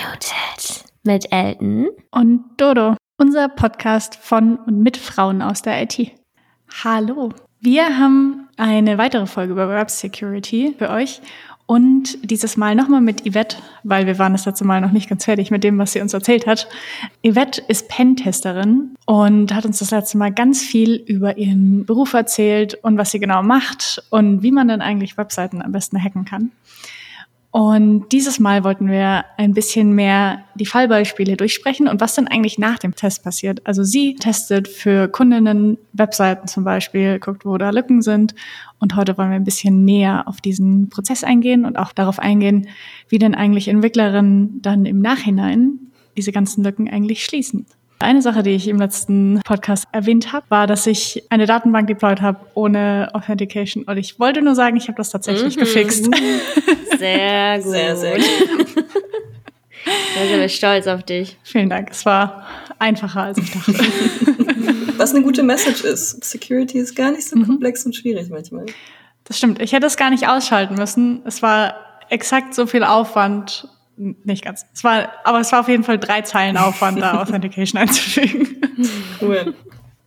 Unmuted mit Elton und Dodo, unser Podcast von und mit Frauen aus der IT. Hallo, wir haben eine weitere Folge über Web Security für euch und dieses Mal nochmal mit Yvette, weil wir waren das letzte Mal noch nicht ganz fertig mit dem, was sie uns erzählt hat. Yvette ist Pentesterin und hat uns das letzte Mal ganz viel über ihren Beruf erzählt und was sie genau macht und wie man dann eigentlich Webseiten am besten hacken kann. Und dieses Mal wollten wir ein bisschen mehr die Fallbeispiele durchsprechen und was dann eigentlich nach dem Test passiert. Also sie testet für Kundinnen Webseiten zum Beispiel, guckt, wo da Lücken sind. Und heute wollen wir ein bisschen näher auf diesen Prozess eingehen und auch darauf eingehen, wie denn eigentlich Entwicklerinnen dann im Nachhinein diese ganzen Lücken eigentlich schließen. Eine Sache, die ich im letzten Podcast erwähnt habe, war, dass ich eine Datenbank deployed habe ohne Authentication. Und ich wollte nur sagen, ich habe das tatsächlich mhm. gefixt. Sehr gut. Sehr, sehr gut. Da sind wir stolz auf dich. Vielen Dank. Es war einfacher, als ich dachte. Was eine gute Message ist. Security ist gar nicht so mhm. komplex und schwierig manchmal. Das stimmt. Ich hätte es gar nicht ausschalten müssen. Es war exakt so viel Aufwand nicht ganz. Es war, aber es war auf jeden Fall drei Zeilen Aufwand, da Authentication einzufügen. Cool.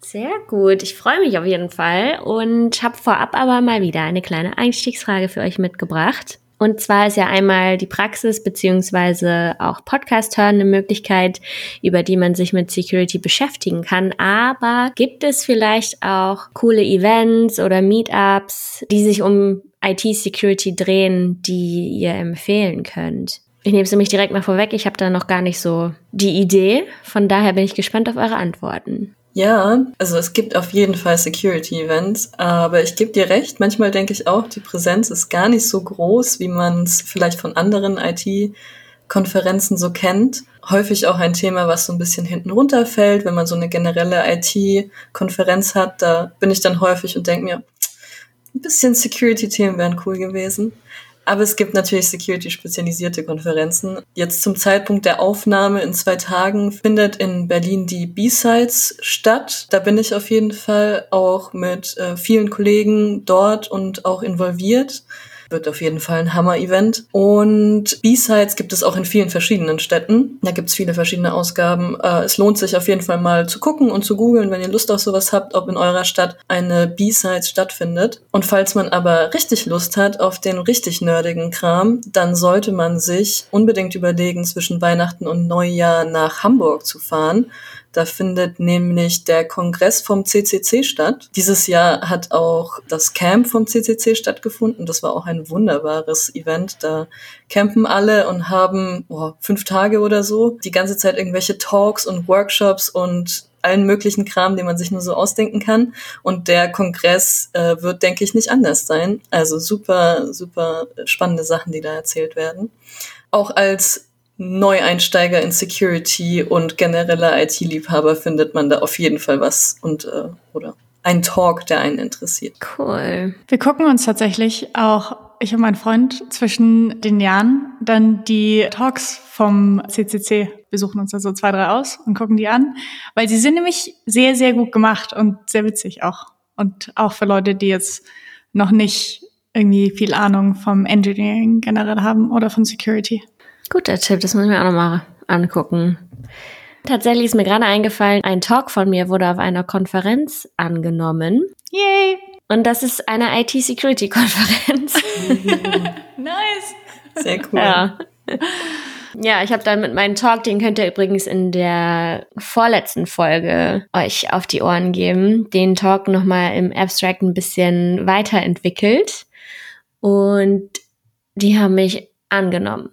Sehr gut. Ich freue mich auf jeden Fall und habe vorab aber mal wieder eine kleine Einstiegsfrage für euch mitgebracht. Und zwar ist ja einmal die Praxis beziehungsweise auch Podcast hören eine Möglichkeit, über die man sich mit Security beschäftigen kann. Aber gibt es vielleicht auch coole Events oder Meetups, die sich um IT-Security drehen, die ihr empfehlen könnt? Ich nehme es nämlich direkt mal vorweg. Ich habe da noch gar nicht so die Idee. Von daher bin ich gespannt auf eure Antworten. Ja, also es gibt auf jeden Fall Security-Events, aber ich gebe dir recht, manchmal denke ich auch, die Präsenz ist gar nicht so groß, wie man es vielleicht von anderen IT-Konferenzen so kennt. Häufig auch ein Thema, was so ein bisschen hinten runterfällt, wenn man so eine generelle IT-Konferenz hat. Da bin ich dann häufig und denke mir, ein bisschen Security-Themen wären cool gewesen. Aber es gibt natürlich security-spezialisierte Konferenzen. Jetzt zum Zeitpunkt der Aufnahme in zwei Tagen findet in Berlin die B-Sides statt. Da bin ich auf jeden Fall auch mit äh, vielen Kollegen dort und auch involviert wird auf jeden Fall ein Hammer-Event. Und B-Sides gibt es auch in vielen verschiedenen Städten. Da gibt es viele verschiedene Ausgaben. Äh, es lohnt sich auf jeden Fall mal zu gucken und zu googeln, wenn ihr Lust auf sowas habt, ob in eurer Stadt eine B-Sides stattfindet. Und falls man aber richtig Lust hat auf den richtig nerdigen Kram, dann sollte man sich unbedingt überlegen, zwischen Weihnachten und Neujahr nach Hamburg zu fahren. Da findet nämlich der Kongress vom CCC statt. Dieses Jahr hat auch das Camp vom CCC stattgefunden. Das war auch ein wunderbares Event. Da campen alle und haben oh, fünf Tage oder so die ganze Zeit irgendwelche Talks und Workshops und allen möglichen Kram, den man sich nur so ausdenken kann. Und der Kongress äh, wird, denke ich, nicht anders sein. Also super, super spannende Sachen, die da erzählt werden. Auch als Neueinsteiger in Security und genereller IT-Liebhaber findet man da auf jeden Fall was und äh, oder ein Talk, der einen interessiert. Cool. Wir gucken uns tatsächlich auch, ich und mein Freund, zwischen den Jahren dann die Talks vom CCC. Wir suchen uns da so zwei, drei aus und gucken die an, weil sie sind nämlich sehr, sehr gut gemacht und sehr witzig auch. Und auch für Leute, die jetzt noch nicht irgendwie viel Ahnung vom Engineering generell haben oder von Security. Guter Tipp, das muss ich mir auch nochmal angucken. Tatsächlich ist mir gerade eingefallen, ein Talk von mir wurde auf einer Konferenz angenommen. Yay! Und das ist eine IT-Security-Konferenz. nice! Sehr cool. Ja. Ja, ich habe dann mit meinem Talk, den könnt ihr übrigens in der vorletzten Folge euch auf die Ohren geben, den Talk nochmal im Abstract ein bisschen weiterentwickelt. Und die haben mich angenommen.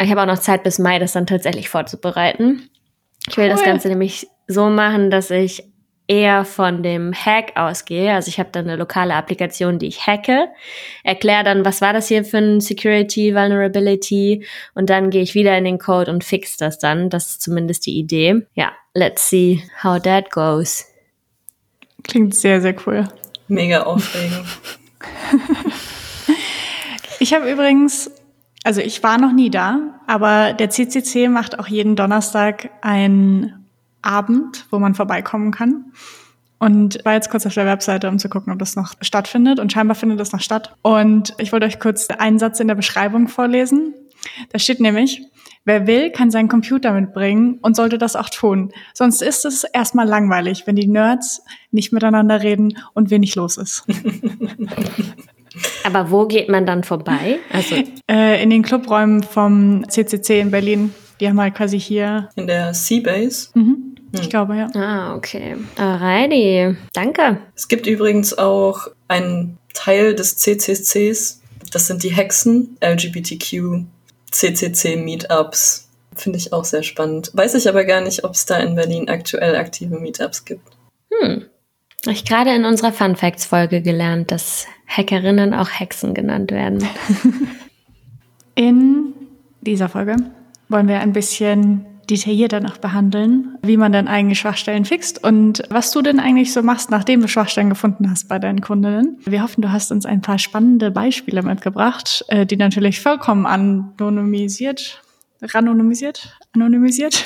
Ich habe auch noch Zeit bis Mai, das dann tatsächlich vorzubereiten. Ich will cool. das Ganze nämlich so machen, dass ich eher von dem Hack ausgehe. Also ich habe dann eine lokale Applikation, die ich hacke, erkläre dann, was war das hier für ein Security Vulnerability und dann gehe ich wieder in den Code und fix das dann. Das ist zumindest die Idee. Ja, let's see how that goes. Klingt sehr, sehr cool. Mega aufregend. ich habe übrigens also ich war noch nie da, aber der CCC macht auch jeden Donnerstag einen Abend, wo man vorbeikommen kann. Und war jetzt kurz auf der Webseite, um zu gucken, ob das noch stattfindet. Und scheinbar findet das noch statt. Und ich wollte euch kurz einen Satz in der Beschreibung vorlesen. Da steht nämlich, Wer will, kann seinen Computer mitbringen und sollte das auch tun. Sonst ist es erstmal langweilig, wenn die Nerds nicht miteinander reden und wenig los ist. Aber wo geht man dann vorbei? Also äh, in den Clubräumen vom CCC in Berlin. Die haben halt quasi hier. In der Seabase? Mhm. Ich hm. glaube, ja. Ah, okay. Alrighty. Danke. Es gibt übrigens auch einen Teil des CCCs. Das sind die Hexen, LGBTQ, CCC Meetups. Finde ich auch sehr spannend. Weiß ich aber gar nicht, ob es da in Berlin aktuell aktive Meetups gibt. Hm. Ich gerade in unserer Fun Facts Folge gelernt, dass Hackerinnen auch Hexen genannt werden. In dieser Folge wollen wir ein bisschen detaillierter noch behandeln, wie man dann eigentlich Schwachstellen fixt und was du denn eigentlich so machst, nachdem du Schwachstellen gefunden hast bei deinen Kundinnen. Wir hoffen, du hast uns ein paar spannende Beispiele mitgebracht, äh, die natürlich vollkommen anonymisiert, ranonymisiert, anonymisiert.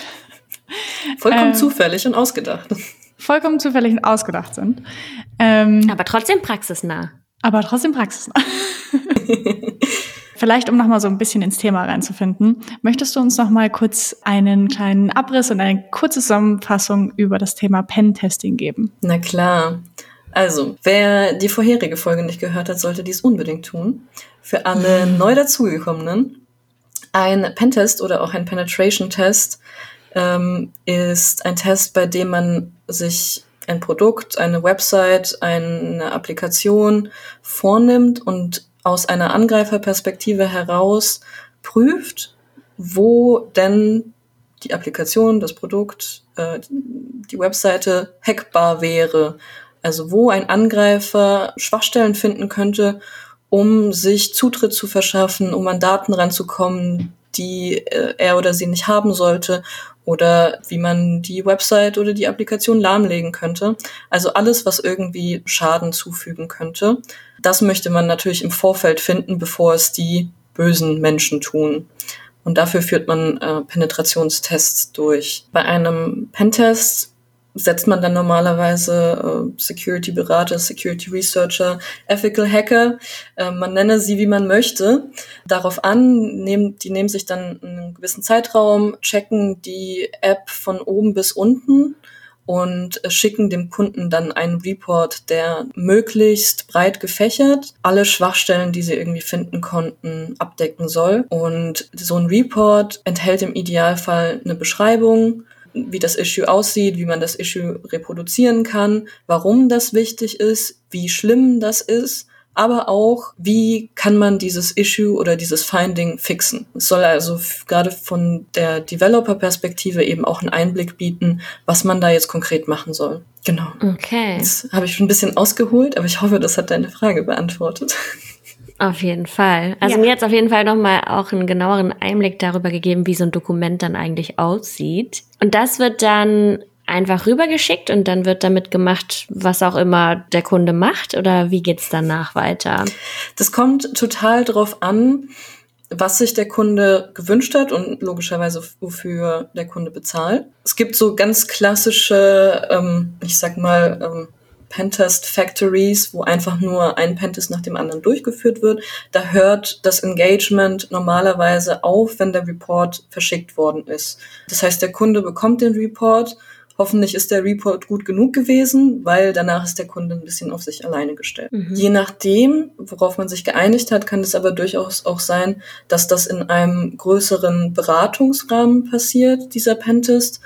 Vollkommen ähm, zufällig und ausgedacht. Vollkommen zufällig ausgedacht sind. Ähm, aber trotzdem praxisnah. Aber trotzdem praxisnah. Vielleicht, um nochmal so ein bisschen ins Thema reinzufinden, möchtest du uns nochmal kurz einen kleinen Abriss und eine kurze Zusammenfassung über das Thema Pen-Testing geben? Na klar. Also, wer die vorherige Folge nicht gehört hat, sollte dies unbedingt tun. Für alle mhm. neu dazugekommenen, ein Pentest oder auch ein Penetration-Test ähm, ist ein Test, bei dem man sich ein Produkt, eine Website, eine Applikation vornimmt und aus einer Angreiferperspektive heraus prüft, wo denn die Applikation, das Produkt, äh, die Webseite hackbar wäre. Also wo ein Angreifer Schwachstellen finden könnte, um sich Zutritt zu verschaffen, um an Daten ranzukommen, die äh, er oder sie nicht haben sollte oder wie man die Website oder die Applikation lahmlegen könnte. Also alles, was irgendwie Schaden zufügen könnte. Das möchte man natürlich im Vorfeld finden, bevor es die bösen Menschen tun. Und dafür führt man äh, Penetrationstests durch. Bei einem Pentest setzt man dann normalerweise äh, Security-Berater, Security-Researcher, Ethical Hacker, äh, man nenne sie wie man möchte, darauf an, nehmen, die nehmen sich dann einen gewissen Zeitraum, checken die App von oben bis unten und äh, schicken dem Kunden dann einen Report, der möglichst breit gefächert alle Schwachstellen, die sie irgendwie finden konnten, abdecken soll. Und so ein Report enthält im Idealfall eine Beschreibung, wie das Issue aussieht, wie man das Issue reproduzieren kann, warum das wichtig ist, wie schlimm das ist, aber auch, wie kann man dieses Issue oder dieses Finding fixen. Es soll also gerade von der Developer-Perspektive eben auch einen Einblick bieten, was man da jetzt konkret machen soll. Genau. Okay. Das habe ich schon ein bisschen ausgeholt, aber ich hoffe, das hat deine Frage beantwortet. Auf jeden Fall. Also ja. mir hat es auf jeden Fall nochmal auch einen genaueren Einblick darüber gegeben, wie so ein Dokument dann eigentlich aussieht. Und das wird dann einfach rübergeschickt und dann wird damit gemacht, was auch immer der Kunde macht oder wie geht's danach weiter? Das kommt total drauf an, was sich der Kunde gewünscht hat und logischerweise wofür der Kunde bezahlt. Es gibt so ganz klassische, ähm, ich sag mal, ähm, Pentest Factories, wo einfach nur ein Pentest nach dem anderen durchgeführt wird. Da hört das Engagement normalerweise auf, wenn der Report verschickt worden ist. Das heißt, der Kunde bekommt den Report Hoffentlich ist der Report gut genug gewesen, weil danach ist der Kunde ein bisschen auf sich alleine gestellt. Mhm. Je nachdem, worauf man sich geeinigt hat, kann es aber durchaus auch sein, dass das in einem größeren Beratungsrahmen passiert, dieser Pentest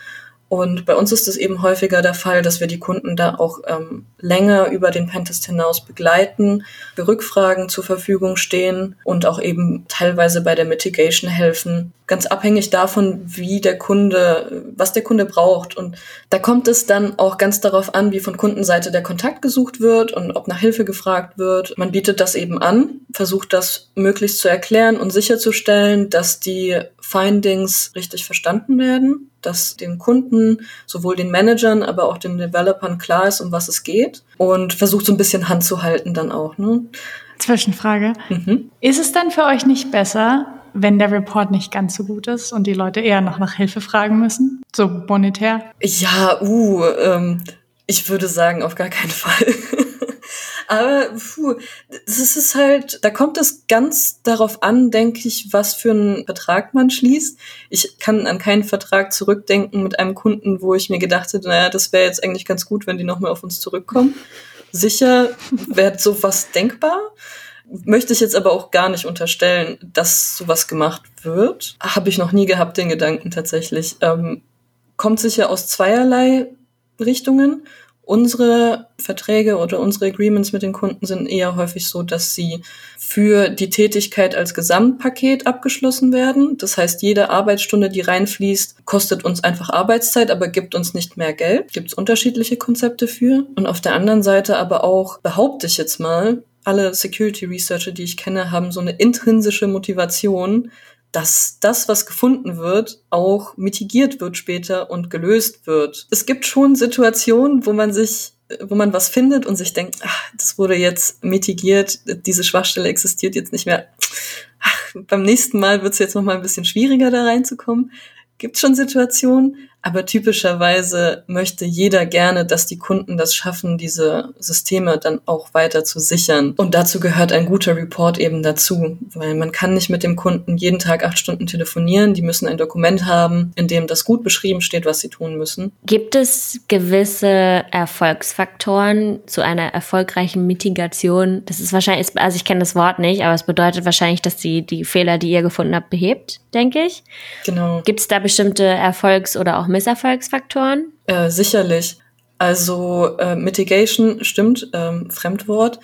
und bei uns ist es eben häufiger der Fall, dass wir die Kunden da auch ähm, länger über den Pentest hinaus begleiten, für Rückfragen zur Verfügung stehen und auch eben teilweise bei der Mitigation helfen. Ganz abhängig davon, wie der Kunde, was der Kunde braucht. Und da kommt es dann auch ganz darauf an, wie von Kundenseite der Kontakt gesucht wird und ob nach Hilfe gefragt wird. Man bietet das eben an, versucht das möglichst zu erklären und sicherzustellen, dass die Findings richtig verstanden werden dass den Kunden, sowohl den Managern, aber auch den Developern klar ist, um was es geht und versucht so ein bisschen Hand zu halten dann auch. Ne? Zwischenfrage. Mhm. Ist es dann für euch nicht besser, wenn der Report nicht ganz so gut ist und die Leute eher noch nach Hilfe fragen müssen? So monetär? Ja, uh, ähm, ich würde sagen, auf gar keinen Fall. Aber puh, das ist halt, da kommt es ganz darauf an, denke ich, was für einen Vertrag man schließt. Ich kann an keinen Vertrag zurückdenken mit einem Kunden, wo ich mir gedacht hätte, naja, das wäre jetzt eigentlich ganz gut, wenn die nochmal auf uns zurückkommen. Sicher wäre sowas denkbar. Möchte ich jetzt aber auch gar nicht unterstellen, dass sowas gemacht wird. Habe ich noch nie gehabt, den Gedanken tatsächlich. Ähm, kommt sicher aus zweierlei Richtungen. Unsere Verträge oder unsere Agreements mit den Kunden sind eher häufig so, dass sie für die Tätigkeit als Gesamtpaket abgeschlossen werden. Das heißt, jede Arbeitsstunde, die reinfließt, kostet uns einfach Arbeitszeit, aber gibt uns nicht mehr Geld. Gibt es unterschiedliche Konzepte für. Und auf der anderen Seite aber auch, behaupte ich jetzt mal, alle Security Researcher, die ich kenne, haben so eine intrinsische Motivation, dass das, was gefunden wird, auch mitigiert wird später und gelöst wird. Es gibt schon Situationen, wo man sich wo man was findet und sich denkt, ach, das wurde jetzt mitigiert, diese Schwachstelle existiert jetzt nicht mehr. Ach, beim nächsten Mal wird es jetzt noch mal ein bisschen schwieriger da reinzukommen. Gibt schon Situationen, aber typischerweise möchte jeder gerne, dass die Kunden das schaffen, diese Systeme dann auch weiter zu sichern. Und dazu gehört ein guter Report eben dazu, weil man kann nicht mit dem Kunden jeden Tag acht Stunden telefonieren. Die müssen ein Dokument haben, in dem das gut beschrieben steht, was sie tun müssen. Gibt es gewisse Erfolgsfaktoren zu einer erfolgreichen Mitigation? Das ist wahrscheinlich, also ich kenne das Wort nicht, aber es bedeutet wahrscheinlich, dass sie die Fehler, die ihr gefunden habt, behebt, denke ich. Genau. Gibt es da bestimmte Erfolgs- oder auch Misserfolgsfaktoren? Äh, sicherlich. Also äh, Mitigation stimmt, ähm, Fremdwort.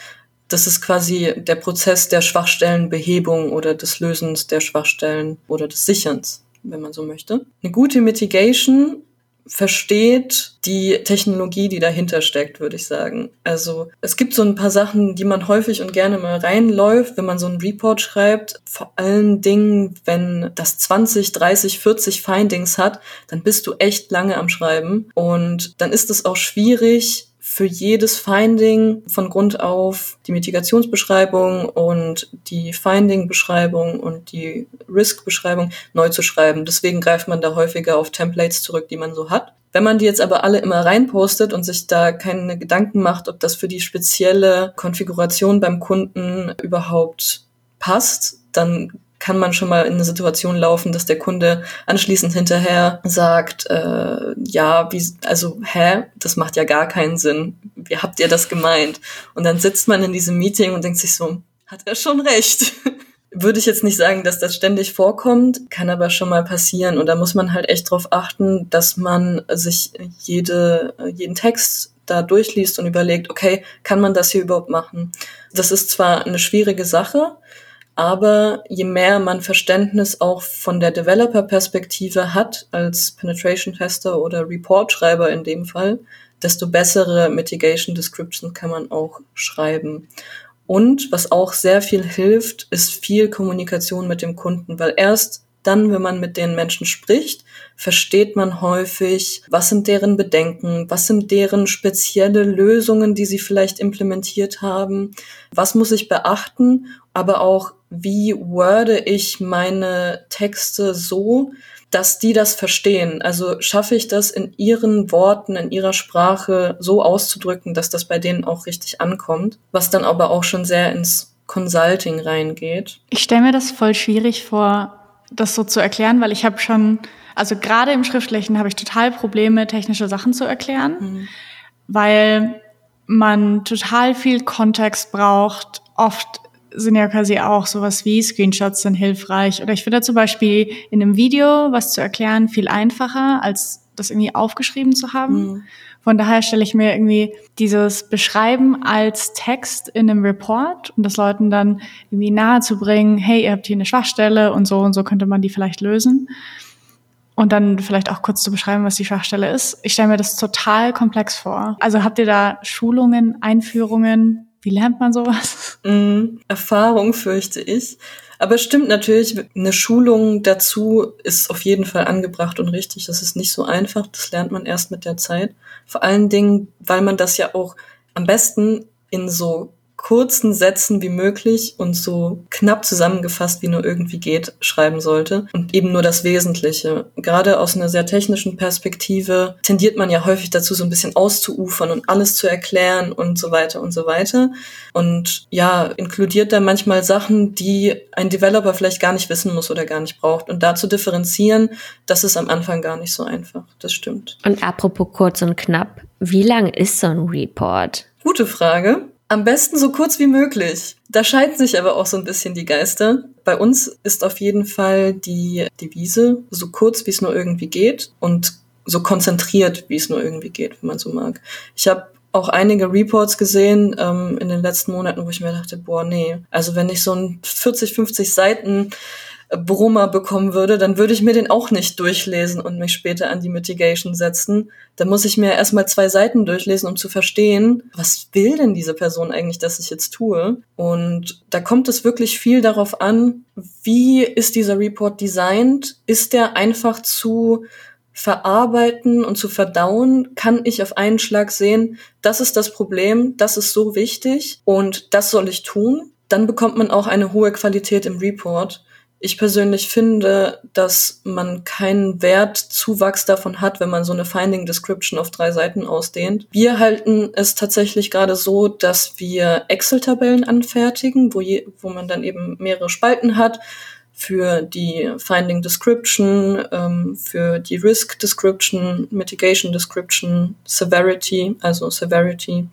Das ist quasi der Prozess der Schwachstellenbehebung oder des Lösens der Schwachstellen oder des Sicherns, wenn man so möchte. Eine gute Mitigation versteht die Technologie, die dahinter steckt, würde ich sagen. Also es gibt so ein paar Sachen, die man häufig und gerne mal reinläuft, wenn man so einen Report schreibt. Vor allen Dingen, wenn das 20, 30, 40 Findings hat, dann bist du echt lange am Schreiben. Und dann ist es auch schwierig, für jedes Finding von Grund auf die Mitigationsbeschreibung und die Finding-Beschreibung und die Risk-Beschreibung neu zu schreiben. Deswegen greift man da häufiger auf Templates zurück, die man so hat. Wenn man die jetzt aber alle immer reinpostet und sich da keine Gedanken macht, ob das für die spezielle Konfiguration beim Kunden überhaupt passt, dann kann man schon mal in eine Situation laufen, dass der Kunde anschließend hinterher sagt, äh, ja, wie, also, hä, das macht ja gar keinen Sinn. Wie habt ihr das gemeint? Und dann sitzt man in diesem Meeting und denkt sich so, hat er schon recht. Würde ich jetzt nicht sagen, dass das ständig vorkommt, kann aber schon mal passieren. Und da muss man halt echt drauf achten, dass man sich jede, jeden Text da durchliest und überlegt, okay, kann man das hier überhaupt machen? Das ist zwar eine schwierige Sache, aber je mehr man Verständnis auch von der Developer-Perspektive hat, als Penetration-Tester oder Report-Schreiber in dem Fall, desto bessere Mitigation Descriptions kann man auch schreiben. Und was auch sehr viel hilft, ist viel Kommunikation mit dem Kunden, weil erst dann, wenn man mit den Menschen spricht, versteht man häufig, was sind deren Bedenken, was sind deren spezielle Lösungen, die sie vielleicht implementiert haben, was muss ich beachten, aber auch, wie worde ich meine Texte so, dass die das verstehen. Also schaffe ich das in ihren Worten, in ihrer Sprache so auszudrücken, dass das bei denen auch richtig ankommt, was dann aber auch schon sehr ins Consulting reingeht. Ich stelle mir das voll schwierig vor, das so zu erklären, weil ich habe schon, also gerade im Schriftlichen habe ich total Probleme, technische Sachen zu erklären, mhm. weil man total viel Kontext braucht. Oft sind ja quasi auch sowas wie Screenshots sind hilfreich. Oder ich finde zum Beispiel in einem Video was zu erklären viel einfacher, als das irgendwie aufgeschrieben zu haben. Mhm. Von daher stelle ich mir irgendwie dieses Beschreiben als Text in einem Report und das Leuten dann irgendwie nahe zu bringen, hey, ihr habt hier eine Schwachstelle und so und so könnte man die vielleicht lösen. Und dann vielleicht auch kurz zu beschreiben, was die Schwachstelle ist. Ich stelle mir das total komplex vor. Also habt ihr da Schulungen, Einführungen? Wie lernt man sowas? Mm, Erfahrung fürchte ich. Aber es stimmt natürlich, eine Schulung dazu ist auf jeden Fall angebracht und richtig. Das ist nicht so einfach. Das lernt man erst mit der Zeit. Vor allen Dingen, weil man das ja auch am besten in so kurzen Sätzen wie möglich und so knapp zusammengefasst wie nur irgendwie geht schreiben sollte und eben nur das Wesentliche. Gerade aus einer sehr technischen Perspektive tendiert man ja häufig dazu, so ein bisschen auszuufern und alles zu erklären und so weiter und so weiter. Und ja, inkludiert da manchmal Sachen, die ein Developer vielleicht gar nicht wissen muss oder gar nicht braucht. Und da zu differenzieren, das ist am Anfang gar nicht so einfach. Das stimmt. Und apropos kurz und knapp, wie lang ist so ein Report? Gute Frage. Am besten so kurz wie möglich. Da scheiden sich aber auch so ein bisschen die Geister. Bei uns ist auf jeden Fall die Devise so kurz, wie es nur irgendwie geht und so konzentriert, wie es nur irgendwie geht, wenn man so mag. Ich habe auch einige Reports gesehen ähm, in den letzten Monaten, wo ich mir dachte, boah, nee. Also wenn ich so ein 40, 50 Seiten Brummer bekommen würde, dann würde ich mir den auch nicht durchlesen und mich später an die Mitigation setzen. Da muss ich mir erstmal zwei Seiten durchlesen, um zu verstehen, was will denn diese Person eigentlich, dass ich jetzt tue? Und da kommt es wirklich viel darauf an, wie ist dieser Report designt? Ist der einfach zu verarbeiten und zu verdauen, kann ich auf einen Schlag sehen, das ist das Problem, das ist so wichtig und das soll ich tun. Dann bekommt man auch eine hohe Qualität im Report. Ich persönlich finde, dass man keinen Wertzuwachs davon hat, wenn man so eine Finding Description auf drei Seiten ausdehnt. Wir halten es tatsächlich gerade so, dass wir Excel-Tabellen anfertigen, wo, je, wo man dann eben mehrere Spalten hat für die Finding Description, ähm, für die Risk Description, Mitigation Description, Severity, also Severity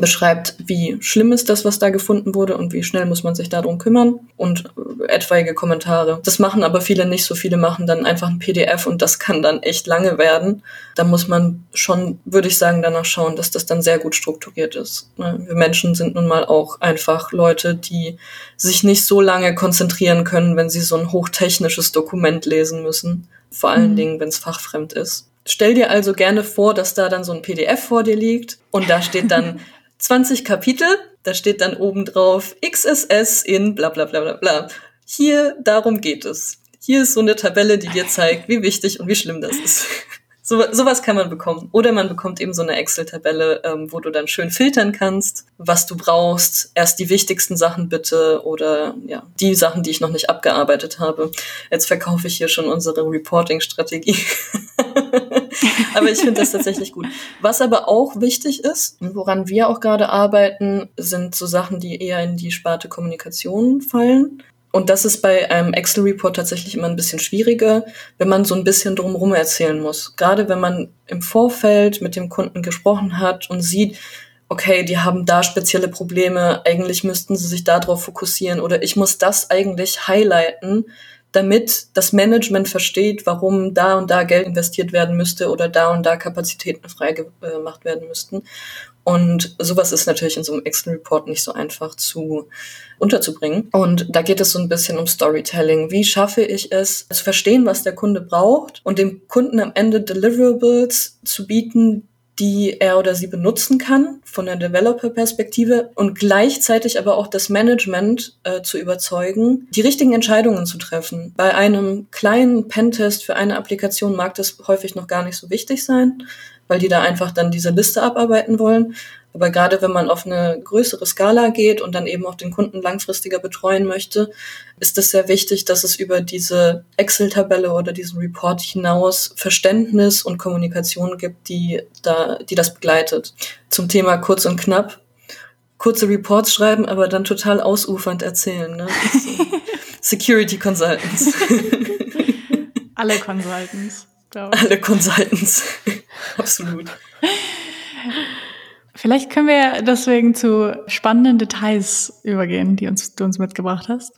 beschreibt, wie schlimm ist das, was da gefunden wurde und wie schnell muss man sich darum kümmern und äh, etwaige Kommentare. Das machen aber viele nicht. So viele machen dann einfach ein PDF und das kann dann echt lange werden. Da muss man schon, würde ich sagen, danach schauen, dass das dann sehr gut strukturiert ist. Ne, wir Menschen sind nun mal auch einfach Leute, die sich nicht so lange konzentrieren können, wenn sie so ein hochtechnisches Dokument lesen müssen. Vor allen mhm. Dingen, wenn es fachfremd ist. Stell dir also gerne vor, dass da dann so ein PDF vor dir liegt und da steht dann 20 Kapitel, da steht dann oben drauf XSS in bla bla bla bla bla. Hier, darum geht es. Hier ist so eine Tabelle, die dir zeigt, wie wichtig und wie schlimm das ist. So, sowas kann man bekommen. Oder man bekommt eben so eine Excel-Tabelle, ähm, wo du dann schön filtern kannst, was du brauchst. Erst die wichtigsten Sachen bitte oder ja, die Sachen, die ich noch nicht abgearbeitet habe. Jetzt verkaufe ich hier schon unsere Reporting-Strategie. aber ich finde das tatsächlich gut. Was aber auch wichtig ist, woran wir auch gerade arbeiten, sind so Sachen, die eher in die Sparte Kommunikation fallen. Und das ist bei einem Excel-Report tatsächlich immer ein bisschen schwieriger, wenn man so ein bisschen drumherum erzählen muss. Gerade wenn man im Vorfeld mit dem Kunden gesprochen hat und sieht, okay, die haben da spezielle Probleme, eigentlich müssten sie sich darauf fokussieren oder ich muss das eigentlich highlighten, damit das Management versteht, warum da und da Geld investiert werden müsste oder da und da Kapazitäten freigemacht werden müssten. Und sowas ist natürlich in so einem Excel-Report nicht so einfach zu unterzubringen. Und da geht es so ein bisschen um Storytelling. Wie schaffe ich es, zu verstehen, was der Kunde braucht und dem Kunden am Ende Deliverables zu bieten, die er oder sie benutzen kann von der Developer-Perspektive und gleichzeitig aber auch das Management äh, zu überzeugen, die richtigen Entscheidungen zu treffen. Bei einem kleinen Pentest für eine Applikation mag das häufig noch gar nicht so wichtig sein, weil die da einfach dann diese Liste abarbeiten wollen. Aber gerade wenn man auf eine größere Skala geht und dann eben auch den Kunden langfristiger betreuen möchte, ist es sehr wichtig, dass es über diese Excel-Tabelle oder diesen Report hinaus Verständnis und Kommunikation gibt, die da, die das begleitet. Zum Thema kurz und knapp. Kurze Reports schreiben, aber dann total ausufernd erzählen. Ne? Security Consultants. Alle Consultants. Alle Consultants. Absolut. Vielleicht können wir deswegen zu spannenden Details übergehen, die uns, du uns mitgebracht hast.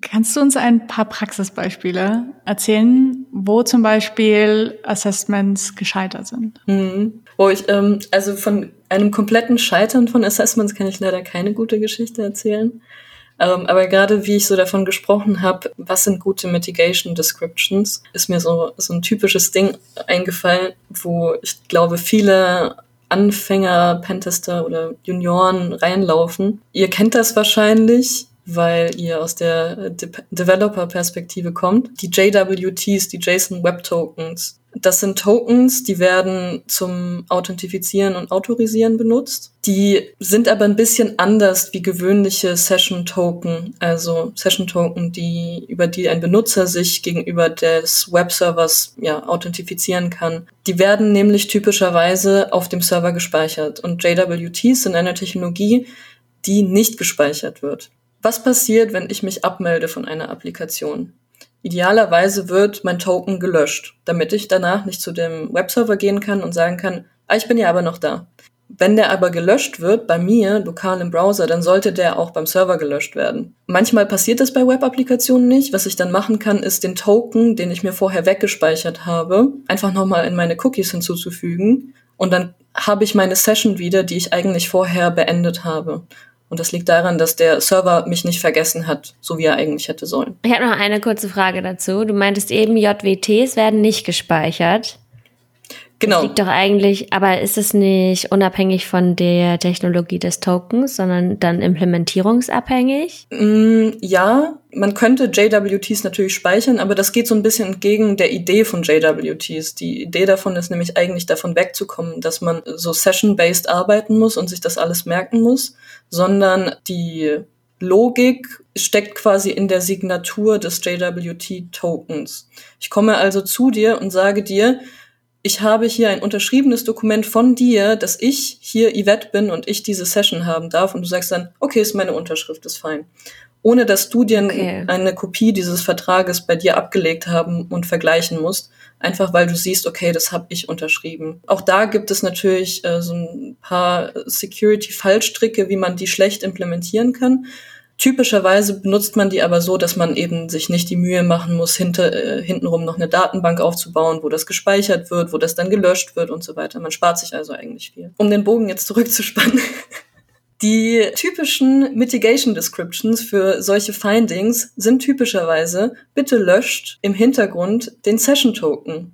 Kannst du uns ein paar Praxisbeispiele erzählen, wo zum Beispiel Assessments gescheitert sind? Mhm. Wo ich, ähm, also von einem kompletten Scheitern von Assessments kann ich leider keine gute Geschichte erzählen. Ähm, aber gerade wie ich so davon gesprochen habe, was sind gute Mitigation Descriptions, ist mir so, so ein typisches Ding eingefallen, wo ich glaube, viele Anfänger, Pentester oder Junioren reinlaufen. Ihr kennt das wahrscheinlich, weil ihr aus der De Developer-Perspektive kommt. Die JWTs, die JSON Web Tokens, das sind Tokens, die werden zum Authentifizieren und Autorisieren benutzt. Die sind aber ein bisschen anders wie gewöhnliche Session Token, also Session Token, die, über die ein Benutzer sich gegenüber des Webservers, ja, authentifizieren kann. Die werden nämlich typischerweise auf dem Server gespeichert und JWTs sind eine Technologie, die nicht gespeichert wird. Was passiert, wenn ich mich abmelde von einer Applikation? Idealerweise wird mein Token gelöscht, damit ich danach nicht zu dem Webserver gehen kann und sagen kann, ah, ich bin ja aber noch da. Wenn der aber gelöscht wird bei mir lokal im Browser, dann sollte der auch beim Server gelöscht werden. Manchmal passiert das bei Web-Applikationen nicht. Was ich dann machen kann, ist den Token, den ich mir vorher weggespeichert habe, einfach nochmal in meine Cookies hinzuzufügen. Und dann habe ich meine Session wieder, die ich eigentlich vorher beendet habe. Und das liegt daran, dass der Server mich nicht vergessen hat, so wie er eigentlich hätte sollen. Ich habe noch eine kurze Frage dazu. Du meintest eben, JWTs werden nicht gespeichert. Genau. Das liegt doch eigentlich, aber ist es nicht unabhängig von der Technologie des Tokens, sondern dann implementierungsabhängig? Mm, ja, man könnte JWTs natürlich speichern, aber das geht so ein bisschen entgegen der Idee von JWTs. Die Idee davon ist nämlich eigentlich davon wegzukommen, dass man so session-based arbeiten muss und sich das alles merken muss, sondern die Logik steckt quasi in der Signatur des JWT-Tokens. Ich komme also zu dir und sage dir, ich habe hier ein unterschriebenes Dokument von dir, dass ich hier Yvette bin und ich diese Session haben darf. Und du sagst dann, okay, ist meine Unterschrift, ist fein. Ohne dass du dir okay. eine Kopie dieses Vertrages bei dir abgelegt haben und vergleichen musst. Einfach weil du siehst, okay, das habe ich unterschrieben. Auch da gibt es natürlich äh, so ein paar Security-Fallstricke, wie man die schlecht implementieren kann. Typischerweise benutzt man die aber so, dass man eben sich nicht die Mühe machen muss, hinter, äh, hintenrum noch eine Datenbank aufzubauen, wo das gespeichert wird, wo das dann gelöscht wird und so weiter. Man spart sich also eigentlich viel. Um den Bogen jetzt zurückzuspannen. Die typischen Mitigation Descriptions für solche Findings sind typischerweise, bitte löscht im Hintergrund den Session Token.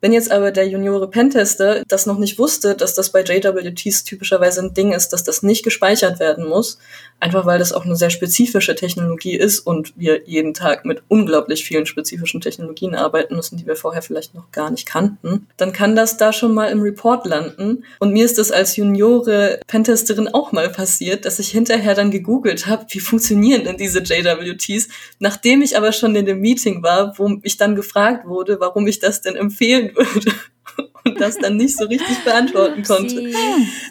Wenn jetzt aber der Juniore Pentester das noch nicht wusste, dass das bei JWTs typischerweise ein Ding ist, dass das nicht gespeichert werden muss, einfach weil das auch eine sehr spezifische Technologie ist und wir jeden Tag mit unglaublich vielen spezifischen Technologien arbeiten müssen, die wir vorher vielleicht noch gar nicht kannten, dann kann das da schon mal im Report landen. Und mir ist das als Juniore Pentesterin auch mal passiert, dass ich hinterher dann gegoogelt habe, wie funktionieren denn diese JWTs, nachdem ich aber schon in dem Meeting war, wo ich dann gefragt wurde, warum ich das denn empfehlen erzählen würde und das dann nicht so richtig beantworten konnte.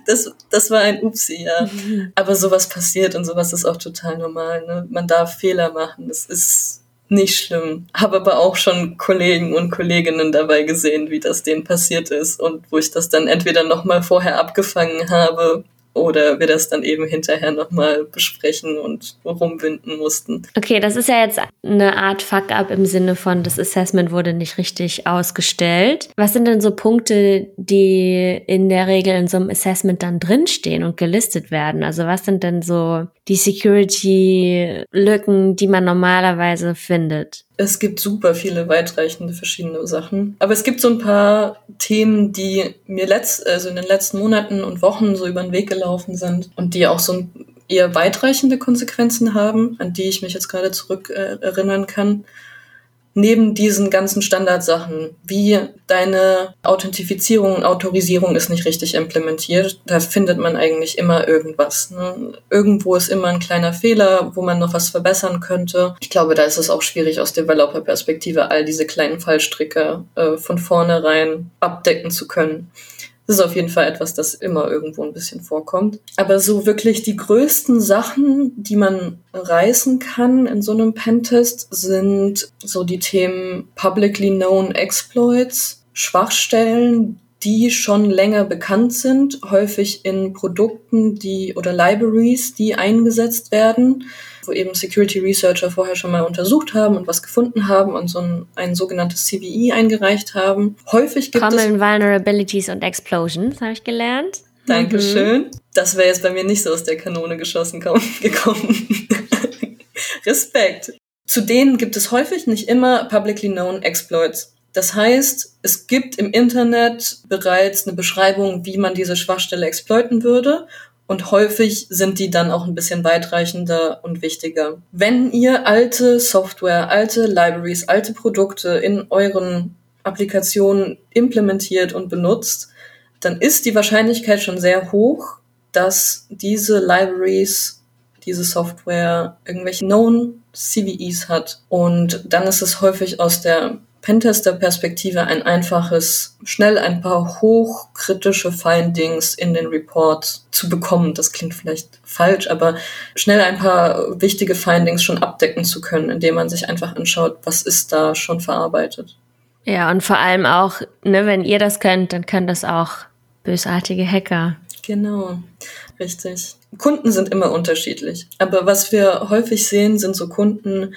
Das, das war ein Upsi, ja. Aber sowas passiert und sowas ist auch total normal. Ne? Man darf Fehler machen. Das ist nicht schlimm. Habe aber auch schon Kollegen und Kolleginnen dabei gesehen, wie das denen passiert ist und wo ich das dann entweder nochmal vorher abgefangen habe oder wir das dann eben hinterher nochmal besprechen und rumwinden mussten. Okay, das ist ja jetzt eine Art Fuck-up im Sinne von, das Assessment wurde nicht richtig ausgestellt. Was sind denn so Punkte, die in der Regel in so einem Assessment dann drinstehen und gelistet werden? Also was sind denn so die Security-Lücken, die man normalerweise findet? Es gibt super viele weitreichende verschiedene Sachen. Aber es gibt so ein paar Themen, die mir letzt, also in den letzten Monaten und Wochen so über den Weg gelaufen sind und die auch so eher weitreichende Konsequenzen haben, an die ich mich jetzt gerade zurück äh, erinnern kann neben diesen ganzen Standardsachen, wie deine Authentifizierung und Autorisierung ist nicht richtig implementiert, da findet man eigentlich immer irgendwas. Ne? Irgendwo ist immer ein kleiner Fehler, wo man noch was verbessern könnte. Ich glaube, da ist es auch schwierig aus Developer-Perspektive all diese kleinen Fallstricke äh, von vornherein abdecken zu können. Das ist auf jeden Fall etwas, das immer irgendwo ein bisschen vorkommt. Aber so wirklich die größten Sachen, die man reißen kann in so einem Pentest, sind so die Themen publicly known exploits, Schwachstellen, die schon länger bekannt sind, häufig in Produkten, die oder Libraries, die eingesetzt werden wo eben Security Researcher vorher schon mal untersucht haben und was gefunden haben und so ein, ein sogenanntes CVE eingereicht haben. Häufig gibt Common es Vulnerabilities und Explosions, habe ich gelernt. Dankeschön. Mhm. Das wäre jetzt bei mir nicht so aus der Kanone geschossen gekommen. Respekt. Zu denen gibt es häufig nicht immer publicly known exploits. Das heißt, es gibt im Internet bereits eine Beschreibung, wie man diese Schwachstelle exploiten würde und häufig sind die dann auch ein bisschen weitreichender und wichtiger. Wenn ihr alte Software, alte Libraries, alte Produkte in euren Applikationen implementiert und benutzt, dann ist die Wahrscheinlichkeit schon sehr hoch, dass diese Libraries, diese Software irgendwelche Known CVEs hat. Und dann ist es häufig aus der Pentester-Perspektive ein einfaches, schnell ein paar hochkritische Findings in den Report zu bekommen. Das klingt vielleicht falsch, aber schnell ein paar wichtige Findings schon abdecken zu können, indem man sich einfach anschaut, was ist da schon verarbeitet. Ja, und vor allem auch, ne, wenn ihr das könnt, dann können das auch bösartige Hacker. Genau, richtig. Kunden sind immer unterschiedlich. Aber was wir häufig sehen, sind so Kunden,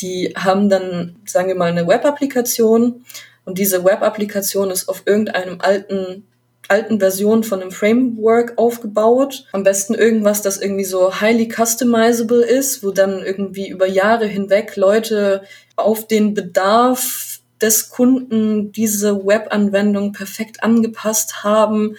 die haben dann, sagen wir mal, eine Web-Applikation und diese Web-Applikation ist auf irgendeinem alten alten Version von einem Framework aufgebaut. Am besten irgendwas, das irgendwie so highly customizable ist, wo dann irgendwie über Jahre hinweg Leute auf den Bedarf des Kunden diese Web-Anwendung perfekt angepasst haben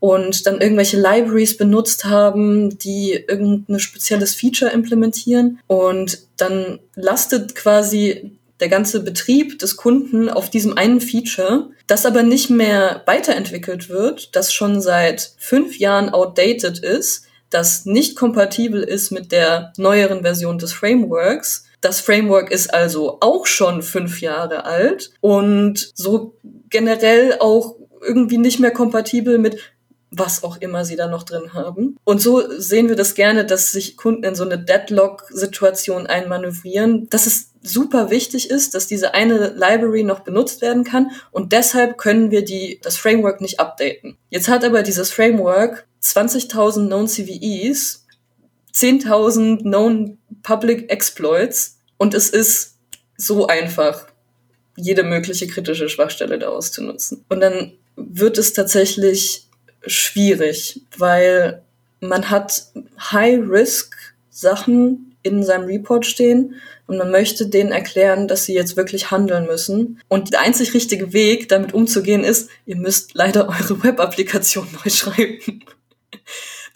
und dann irgendwelche Libraries benutzt haben, die irgendein spezielles Feature implementieren. Und dann lastet quasi der ganze Betrieb des Kunden auf diesem einen Feature, das aber nicht mehr weiterentwickelt wird, das schon seit fünf Jahren outdated ist, das nicht kompatibel ist mit der neueren Version des Frameworks. Das Framework ist also auch schon fünf Jahre alt und so generell auch irgendwie nicht mehr kompatibel mit was auch immer sie da noch drin haben. Und so sehen wir das gerne, dass sich Kunden in so eine Deadlock-Situation einmanövrieren, dass es super wichtig ist, dass diese eine Library noch benutzt werden kann und deshalb können wir die, das Framework nicht updaten. Jetzt hat aber dieses Framework 20.000 Known CVEs, 10.000 Known Public Exploits und es ist so einfach, jede mögliche kritische Schwachstelle da auszunutzen. Und dann wird es tatsächlich schwierig, weil man hat High-Risk-Sachen in seinem Report stehen und man möchte denen erklären, dass sie jetzt wirklich handeln müssen. Und der einzig richtige Weg, damit umzugehen, ist, ihr müsst leider eure Web-Applikation neu schreiben.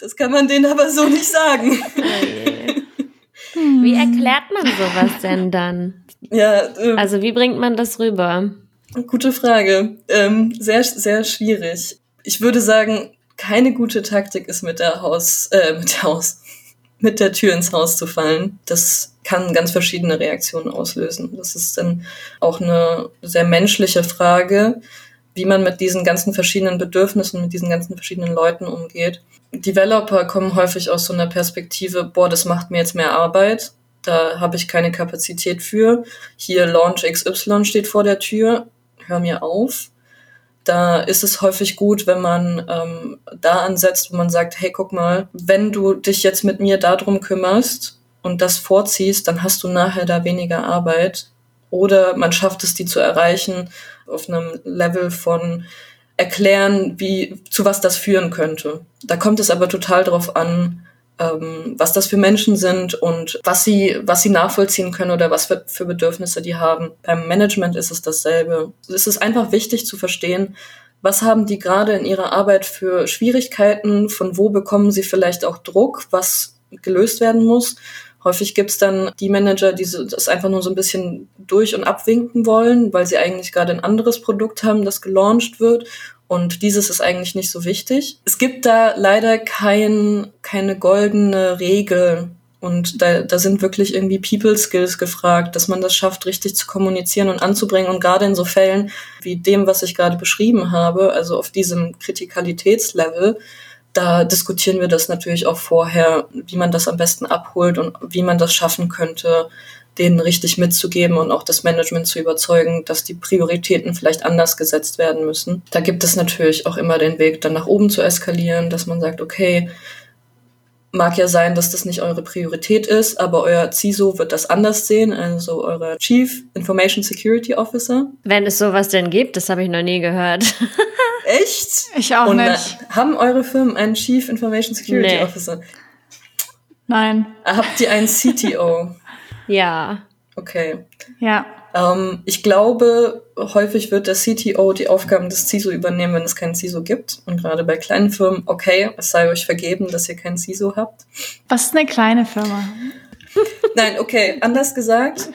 Das kann man denen aber so nicht sagen. Wie erklärt man sowas denn dann? Ja, ähm, also wie bringt man das rüber? Gute Frage. Ähm, sehr, sehr schwierig ich würde sagen, keine gute Taktik ist mit der Haus, äh, mit der Haus, mit der Tür ins Haus zu fallen. Das kann ganz verschiedene Reaktionen auslösen. Das ist dann auch eine sehr menschliche Frage, wie man mit diesen ganzen verschiedenen Bedürfnissen, mit diesen ganzen verschiedenen Leuten umgeht. Developer kommen häufig aus so einer Perspektive, boah, das macht mir jetzt mehr Arbeit, da habe ich keine Kapazität für. Hier Launch XY steht vor der Tür, hör mir auf da ist es häufig gut, wenn man ähm, da ansetzt, wo man sagt, hey, guck mal, wenn du dich jetzt mit mir darum kümmerst und das vorziehst, dann hast du nachher da weniger Arbeit. Oder man schafft es, die zu erreichen auf einem Level von erklären, wie, zu was das führen könnte. Da kommt es aber total drauf an, ähm, was das für Menschen sind und was sie, was sie nachvollziehen können oder was für, für Bedürfnisse die haben. Beim Management ist es dasselbe. Es ist einfach wichtig zu verstehen, was haben die gerade in ihrer Arbeit für Schwierigkeiten, von wo bekommen sie vielleicht auch Druck, was gelöst werden muss. Häufig gibt's dann die Manager, die das einfach nur so ein bisschen durch- und abwinken wollen, weil sie eigentlich gerade ein anderes Produkt haben, das gelauncht wird und dieses ist eigentlich nicht so wichtig. Es gibt da leider kein, keine goldene Regel. Und da, da sind wirklich irgendwie People Skills gefragt, dass man das schafft, richtig zu kommunizieren und anzubringen. Und gerade in so Fällen wie dem, was ich gerade beschrieben habe, also auf diesem Kritikalitätslevel, da diskutieren wir das natürlich auch vorher, wie man das am besten abholt und wie man das schaffen könnte, denen richtig mitzugeben und auch das Management zu überzeugen, dass die Prioritäten vielleicht anders gesetzt werden müssen. Da gibt es natürlich auch immer den Weg, dann nach oben zu eskalieren, dass man sagt, okay, mag ja sein, dass das nicht eure Priorität ist, aber euer CISO wird das anders sehen, also euer Chief Information Security Officer. Wenn es sowas denn gibt, das habe ich noch nie gehört. Echt? Ich auch und nicht. Haben eure Firmen einen Chief Information Security nee. Officer? Nein. Habt ihr einen CTO? Ja. Okay. Ja. Ähm, ich glaube, häufig wird der CTO die Aufgaben des CISO übernehmen, wenn es keinen CISO gibt. Und gerade bei kleinen Firmen, okay, es sei euch vergeben, dass ihr keinen CISO habt. Was ist eine kleine Firma? Nein, okay, anders gesagt.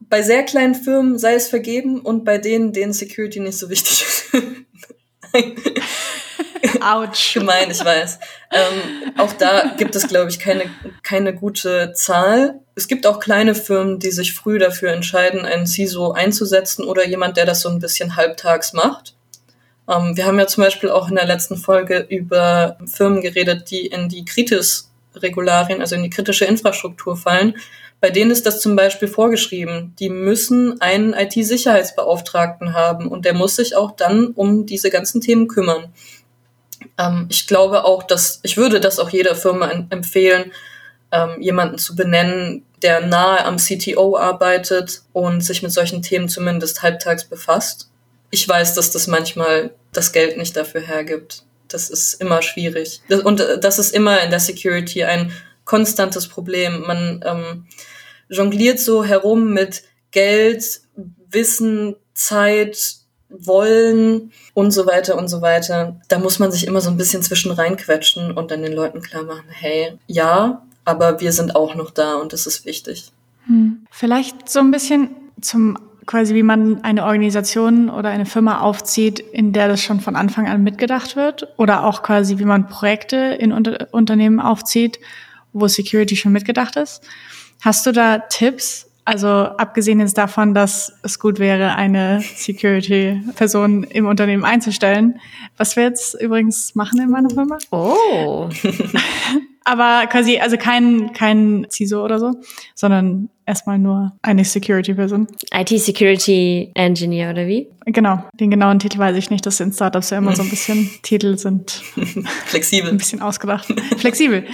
Bei sehr kleinen Firmen sei es vergeben und bei denen, denen Security nicht so wichtig ist. Autsch. Gemein, ich weiß. Ähm, auch da gibt es, glaube ich, keine, keine gute Zahl. Es gibt auch kleine Firmen, die sich früh dafür entscheiden, einen CISO einzusetzen oder jemand, der das so ein bisschen halbtags macht. Ähm, wir haben ja zum Beispiel auch in der letzten Folge über Firmen geredet, die in die Kritis-Regularien, also in die kritische Infrastruktur fallen. Bei denen ist das zum Beispiel vorgeschrieben. Die müssen einen IT-Sicherheitsbeauftragten haben und der muss sich auch dann um diese ganzen Themen kümmern. Ähm, ich glaube auch, dass ich würde das auch jeder Firma empfehlen, ähm, jemanden zu benennen, der nahe am CTO arbeitet und sich mit solchen Themen zumindest halbtags befasst. Ich weiß, dass das manchmal das Geld nicht dafür hergibt. Das ist immer schwierig. Und äh, das ist immer in der Security ein konstantes Problem. Man ähm, jongliert so herum mit Geld, Wissen, Zeit, wollen und so weiter und so weiter. Da muss man sich immer so ein bisschen zwischen reinquetschen und dann den Leuten klar machen, hey, ja, aber wir sind auch noch da und das ist wichtig. Hm. Vielleicht so ein bisschen zum quasi wie man eine Organisation oder eine Firma aufzieht, in der das schon von Anfang an mitgedacht wird oder auch quasi wie man Projekte in Unter Unternehmen aufzieht, wo Security schon mitgedacht ist. Hast du da Tipps, also abgesehen jetzt davon, dass es gut wäre, eine Security-Person im Unternehmen einzustellen, was wir jetzt übrigens machen in meiner Firma. Oh. Aber quasi, also kein, kein CISO oder so, sondern erstmal nur eine Security-Person. IT-Security-Engineer oder wie? Genau, den genauen Titel weiß ich nicht. Das sind Startups ja immer so ein bisschen, Titel sind flexibel. Ein bisschen ausgedacht. Flexibel.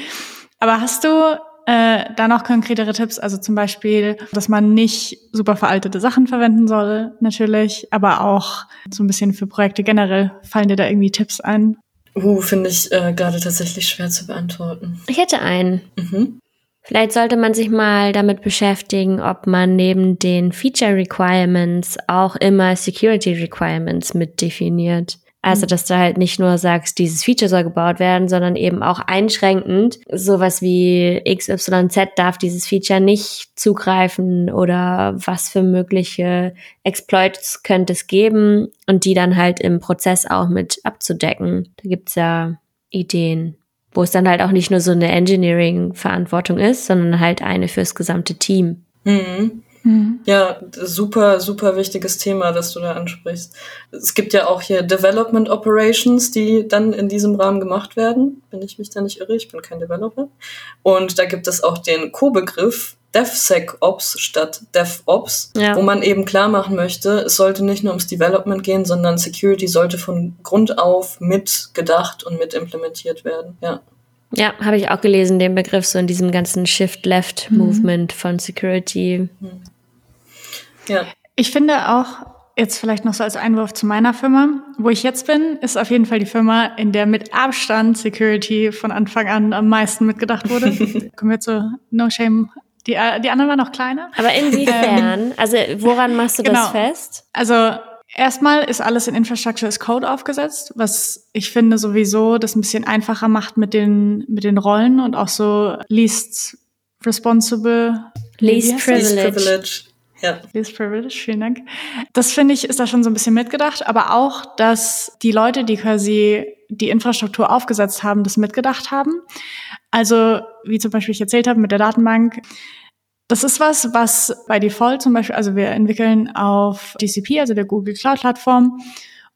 Aber hast du äh, da noch konkretere Tipps, also zum Beispiel, dass man nicht super veraltete Sachen verwenden soll, natürlich, aber auch so ein bisschen für Projekte generell. Fallen dir da irgendwie Tipps ein? Uh, finde ich äh, gerade tatsächlich schwer zu beantworten. Ich hätte einen. Mhm. Vielleicht sollte man sich mal damit beschäftigen, ob man neben den Feature Requirements auch immer Security Requirements mit definiert. Also, mhm. dass du halt nicht nur sagst, dieses Feature soll gebaut werden, sondern eben auch einschränkend. Sowas wie XYZ darf dieses Feature nicht zugreifen oder was für mögliche Exploits könnte es geben und die dann halt im Prozess auch mit abzudecken. Da gibt's ja Ideen, wo es dann halt auch nicht nur so eine Engineering-Verantwortung ist, sondern halt eine fürs gesamte Team. Mhm. Mhm. Ja, super, super wichtiges Thema, das du da ansprichst. Es gibt ja auch hier Development Operations, die dann in diesem Rahmen gemacht werden, wenn ich mich da nicht irre, ich bin kein Developer. Und da gibt es auch den Co-Begriff DevSecOps statt DevOps, ja. wo man eben klar machen möchte, es sollte nicht nur ums Development gehen, sondern Security sollte von Grund auf mitgedacht und mit implementiert werden. Ja. Ja, habe ich auch gelesen, den Begriff so in diesem ganzen Shift-Left-Movement mhm. von Security. Ja. Ich finde auch, jetzt vielleicht noch so als Einwurf zu meiner Firma, wo ich jetzt bin, ist auf jeden Fall die Firma, in der mit Abstand Security von Anfang an am meisten mitgedacht wurde. Kommen wir zu No Shame. Die, äh, die anderen waren noch kleiner. Aber inwiefern? Ähm, also woran machst du genau. das fest? Also Erstmal ist alles in Infrastructure as Code aufgesetzt, was ich finde sowieso das ein bisschen einfacher macht mit den, mit den Rollen und auch so least responsible. Least privilege. Least privilege. Ja. Least privilege, vielen Dank. Das finde ich, ist da schon so ein bisschen mitgedacht, aber auch, dass die Leute, die quasi die Infrastruktur aufgesetzt haben, das mitgedacht haben. Also, wie zum Beispiel ich erzählt habe mit der Datenbank, das ist was, was bei Default zum Beispiel, also wir entwickeln auf GCP, also der Google Cloud Plattform.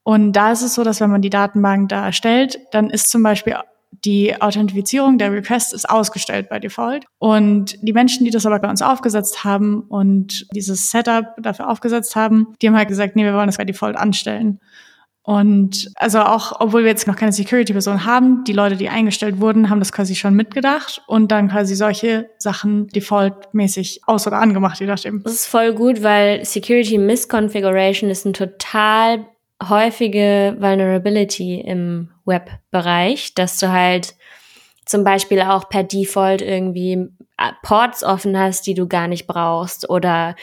Und da ist es so, dass wenn man die Datenbank da erstellt, dann ist zum Beispiel die Authentifizierung der Requests ist ausgestellt bei Default. Und die Menschen, die das aber bei uns aufgesetzt haben und dieses Setup dafür aufgesetzt haben, die haben halt gesagt, nee, wir wollen das bei Default anstellen. Und also auch, obwohl wir jetzt noch keine Security-Person haben, die Leute, die eingestellt wurden, haben das quasi schon mitgedacht und dann quasi solche Sachen defaultmäßig aus- oder angemacht, je nachdem. Das ist voll gut, weil Security Misconfiguration ist ein total häufige Vulnerability im Web-Bereich, dass du halt zum Beispiel auch per Default irgendwie äh, Ports offen hast, die du gar nicht brauchst oder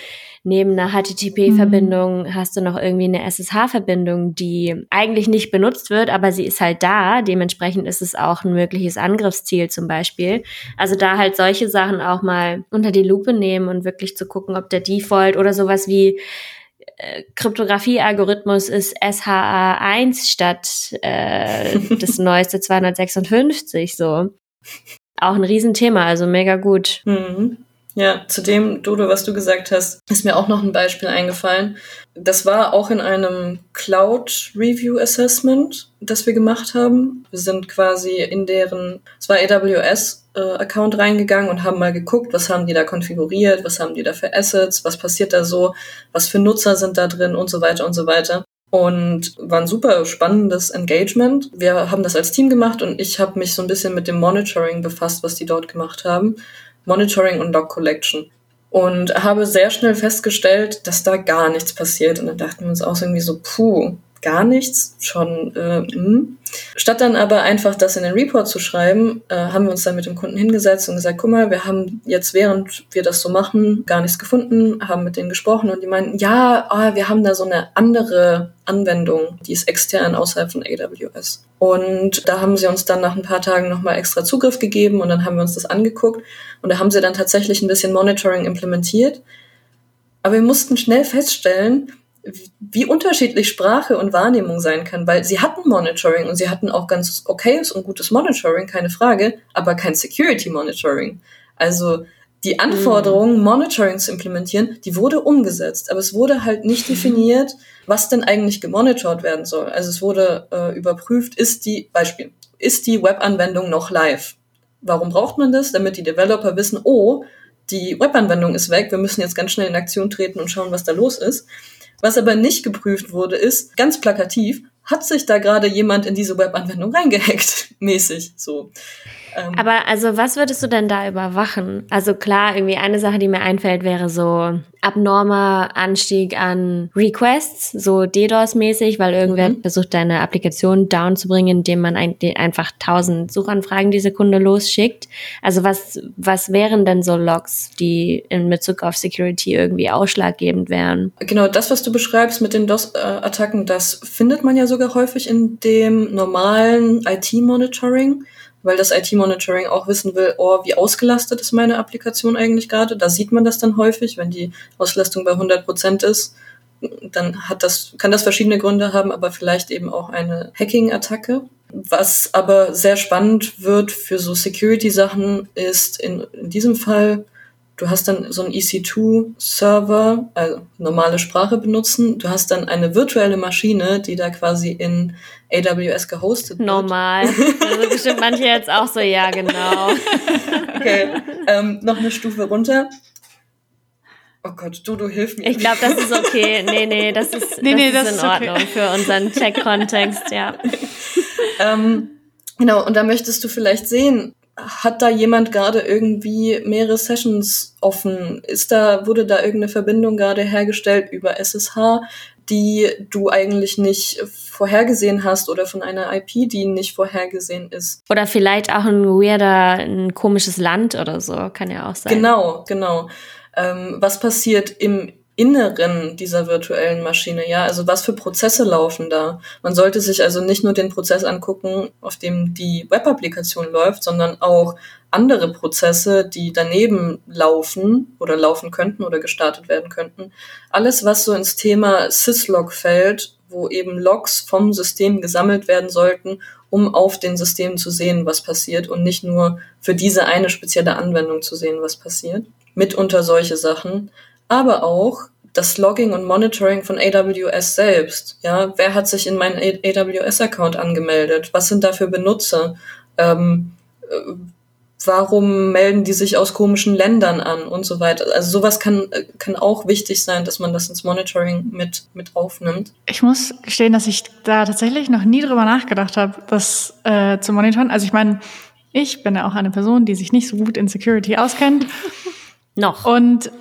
neben einer HTTP-Verbindung mhm. hast du noch irgendwie eine SSH-Verbindung, die eigentlich nicht benutzt wird, aber sie ist halt da. Dementsprechend ist es auch ein mögliches Angriffsziel zum Beispiel. Also da halt solche Sachen auch mal unter die Lupe nehmen und wirklich zu gucken, ob der Default oder sowas wie äh, Kryptographie-Algorithmus ist SHA1 statt äh, das neueste 256 so. Auch ein Riesenthema, also mega gut. Mhm. Ja, zu dem, Dodo, was du gesagt hast, ist mir auch noch ein Beispiel eingefallen. Das war auch in einem Cloud Review Assessment, das wir gemacht haben. Wir sind quasi in deren, es war AWS äh, Account reingegangen und haben mal geguckt, was haben die da konfiguriert, was haben die da für Assets, was passiert da so, was für Nutzer sind da drin und so weiter und so weiter. Und war ein super spannendes Engagement. Wir haben das als Team gemacht und ich habe mich so ein bisschen mit dem Monitoring befasst, was die dort gemacht haben. Monitoring und Log Collection. Und habe sehr schnell festgestellt, dass da gar nichts passiert. Und dann dachten wir uns auch irgendwie so, puh, gar nichts, schon, äh, mh. Statt dann aber einfach das in den Report zu schreiben, äh, haben wir uns dann mit dem Kunden hingesetzt und gesagt, guck mal, wir haben jetzt, während wir das so machen, gar nichts gefunden, haben mit denen gesprochen und die meinten, ja, ah, wir haben da so eine andere Anwendung, die ist extern außerhalb von AWS. Und da haben sie uns dann nach ein paar Tagen nochmal extra Zugriff gegeben und dann haben wir uns das angeguckt und da haben sie dann tatsächlich ein bisschen Monitoring implementiert. Aber wir mussten schnell feststellen, wie unterschiedlich Sprache und Wahrnehmung sein kann, weil sie hatten Monitoring und sie hatten auch ganz okayes und gutes Monitoring, keine Frage, aber kein Security Monitoring. Also die Anforderung, mhm. Monitoring zu implementieren, die wurde umgesetzt, aber es wurde halt nicht mhm. definiert, was denn eigentlich gemonitort werden soll. Also es wurde äh, überprüft, ist die, Beispiel, ist die Webanwendung noch live? Warum braucht man das? Damit die Developer wissen, oh, die Webanwendung ist weg, wir müssen jetzt ganz schnell in Aktion treten und schauen, was da los ist. Was aber nicht geprüft wurde, ist, ganz plakativ, hat sich da gerade jemand in diese Webanwendung reingehackt, mäßig so. Ähm, Aber also was würdest du denn da überwachen? Also klar, irgendwie eine Sache, die mir einfällt, wäre so abnormer Anstieg an Requests, so DDoS-mäßig, weil irgendwer mhm. versucht, deine Applikation down zu bringen, indem man ein, einfach tausend Suchanfragen die Sekunde losschickt. Also was, was wären denn so Logs, die in Bezug auf Security irgendwie ausschlaggebend wären? Genau, das, was du beschreibst mit den DOS-Attacken, das findet man ja sogar häufig in dem normalen IT-Monitoring weil das IT-Monitoring auch wissen will, oh, wie ausgelastet ist meine Applikation eigentlich gerade. Da sieht man das dann häufig, wenn die Auslastung bei 100 Prozent ist. Dann hat das, kann das verschiedene Gründe haben, aber vielleicht eben auch eine Hacking-Attacke. Was aber sehr spannend wird für so Security-Sachen ist in, in diesem Fall, du hast dann so einen EC2-Server, also normale Sprache benutzen. Du hast dann eine virtuelle Maschine, die da quasi in AWS gehostet wird. Normal. Also bestimmt manche jetzt auch so, ja, genau. Okay, ähm, noch eine Stufe runter. Oh Gott, Dodo, hilf mir. Ich glaube, das ist okay. Nee, nee, das ist, nee, das nee, ist das in ist Ordnung okay. für unseren Check-Kontext, ja. ähm, genau, und da möchtest du vielleicht sehen, hat da jemand gerade irgendwie mehrere Sessions offen? Ist da, wurde da irgendeine Verbindung gerade hergestellt über SSH, die du eigentlich nicht vorhergesehen hast oder von einer IP, die nicht vorhergesehen ist? Oder vielleicht auch ein weirder, ein komisches Land oder so, kann ja auch sein. Genau, genau. Ähm, was passiert im Inneren dieser virtuellen Maschine, ja, also was für Prozesse laufen da. Man sollte sich also nicht nur den Prozess angucken, auf dem die Web-Applikation läuft, sondern auch andere Prozesse, die daneben laufen oder laufen könnten oder gestartet werden könnten. Alles, was so ins Thema Syslog fällt, wo eben Logs vom System gesammelt werden sollten, um auf den Systemen zu sehen, was passiert und nicht nur für diese eine spezielle Anwendung zu sehen, was passiert. Mitunter solche Sachen aber auch das Logging und Monitoring von AWS selbst. Ja, wer hat sich in meinen AWS-Account angemeldet? Was sind da für Benutzer? Ähm, äh, warum melden die sich aus komischen Ländern an und so weiter? Also sowas kann, kann auch wichtig sein, dass man das ins Monitoring mit, mit aufnimmt. Ich muss gestehen, dass ich da tatsächlich noch nie drüber nachgedacht habe, das äh, zu monitoren. Also ich meine, ich bin ja auch eine Person, die sich nicht so gut in Security auskennt. noch. Und